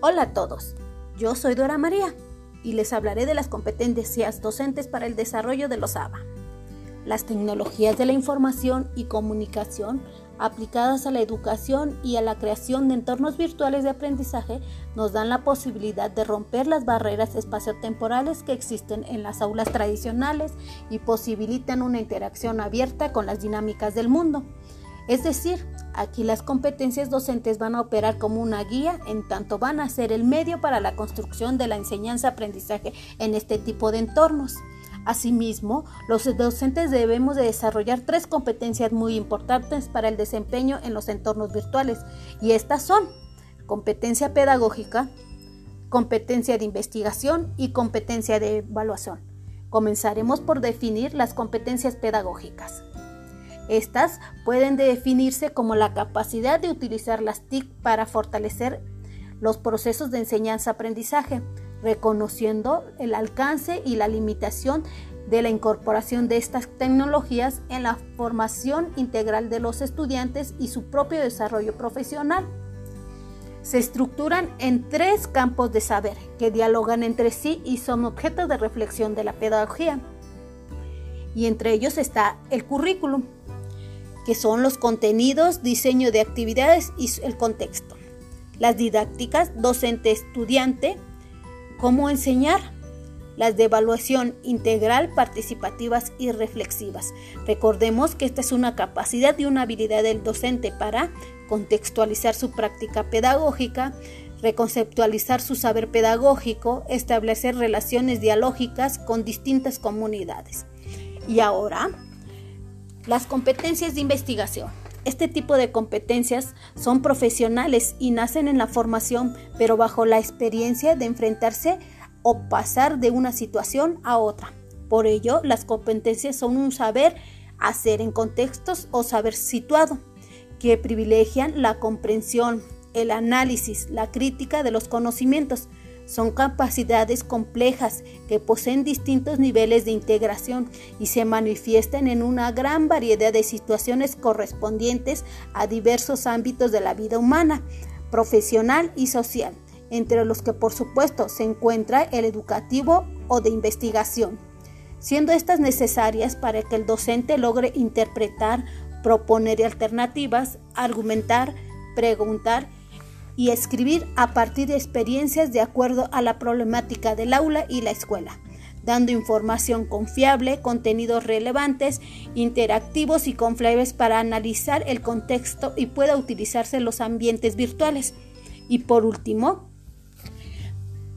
Hola a todos, yo soy Dora María y les hablaré de las competencias docentes para el desarrollo de los ABA. Las tecnologías de la información y comunicación aplicadas a la educación y a la creación de entornos virtuales de aprendizaje nos dan la posibilidad de romper las barreras espaciotemporales que existen en las aulas tradicionales y posibilitan una interacción abierta con las dinámicas del mundo. Es decir, aquí las competencias docentes van a operar como una guía, en tanto van a ser el medio para la construcción de la enseñanza-aprendizaje en este tipo de entornos. Asimismo, los docentes debemos de desarrollar tres competencias muy importantes para el desempeño en los entornos virtuales y estas son competencia pedagógica, competencia de investigación y competencia de evaluación. Comenzaremos por definir las competencias pedagógicas. Estas pueden definirse como la capacidad de utilizar las TIC para fortalecer los procesos de enseñanza-aprendizaje, reconociendo el alcance y la limitación de la incorporación de estas tecnologías en la formación integral de los estudiantes y su propio desarrollo profesional. Se estructuran en tres campos de saber que dialogan entre sí y son objeto de reflexión de la pedagogía. Y entre ellos está el currículum, que son los contenidos, diseño de actividades y el contexto. Las didácticas, docente-estudiante, cómo enseñar. Las de evaluación integral, participativas y reflexivas. Recordemos que esta es una capacidad y una habilidad del docente para contextualizar su práctica pedagógica, reconceptualizar su saber pedagógico, establecer relaciones dialógicas con distintas comunidades. Y ahora las competencias de investigación. Este tipo de competencias son profesionales y nacen en la formación, pero bajo la experiencia de enfrentarse o pasar de una situación a otra. Por ello, las competencias son un saber hacer en contextos o saber situado, que privilegian la comprensión, el análisis, la crítica de los conocimientos, son capacidades complejas que poseen distintos niveles de integración y se manifiestan en una gran variedad de situaciones correspondientes a diversos ámbitos de la vida humana, profesional y social, entre los que por supuesto se encuentra el educativo o de investigación, siendo estas necesarias para que el docente logre interpretar, proponer alternativas, argumentar, preguntar y escribir a partir de experiencias de acuerdo a la problemática del aula y la escuela, dando información confiable, contenidos relevantes, interactivos y confiables para analizar el contexto y pueda utilizarse en los ambientes virtuales. Y por último,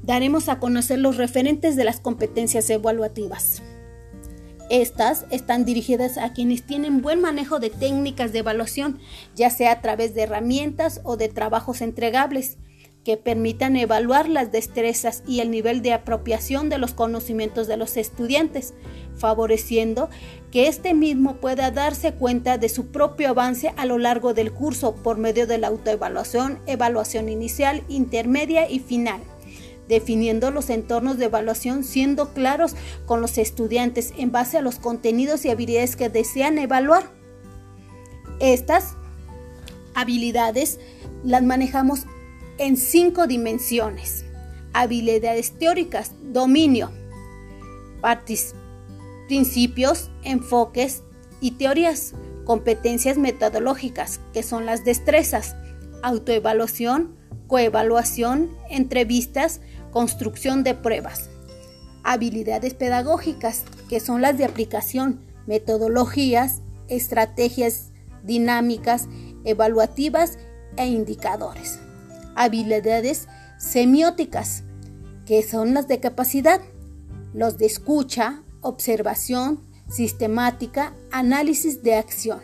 daremos a conocer los referentes de las competencias evaluativas. Estas están dirigidas a quienes tienen buen manejo de técnicas de evaluación, ya sea a través de herramientas o de trabajos entregables, que permitan evaluar las destrezas y el nivel de apropiación de los conocimientos de los estudiantes, favoreciendo que éste mismo pueda darse cuenta de su propio avance a lo largo del curso por medio de la autoevaluación, evaluación inicial, intermedia y final definiendo los entornos de evaluación siendo claros con los estudiantes en base a los contenidos y habilidades que desean evaluar. Estas habilidades las manejamos en cinco dimensiones. Habilidades teóricas, dominio, principios, enfoques y teorías. Competencias metodológicas, que son las destrezas, autoevaluación, coevaluación, entrevistas, construcción de pruebas. Habilidades pedagógicas, que son las de aplicación, metodologías, estrategias dinámicas, evaluativas e indicadores. Habilidades semióticas, que son las de capacidad, los de escucha, observación, sistemática, análisis de acción.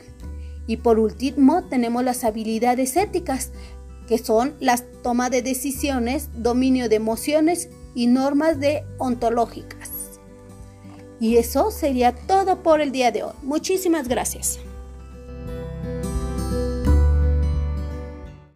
Y por último tenemos las habilidades éticas, que son las toma de decisiones, dominio de emociones y normas de ontológicas. Y eso sería todo por el día de hoy. Muchísimas gracias.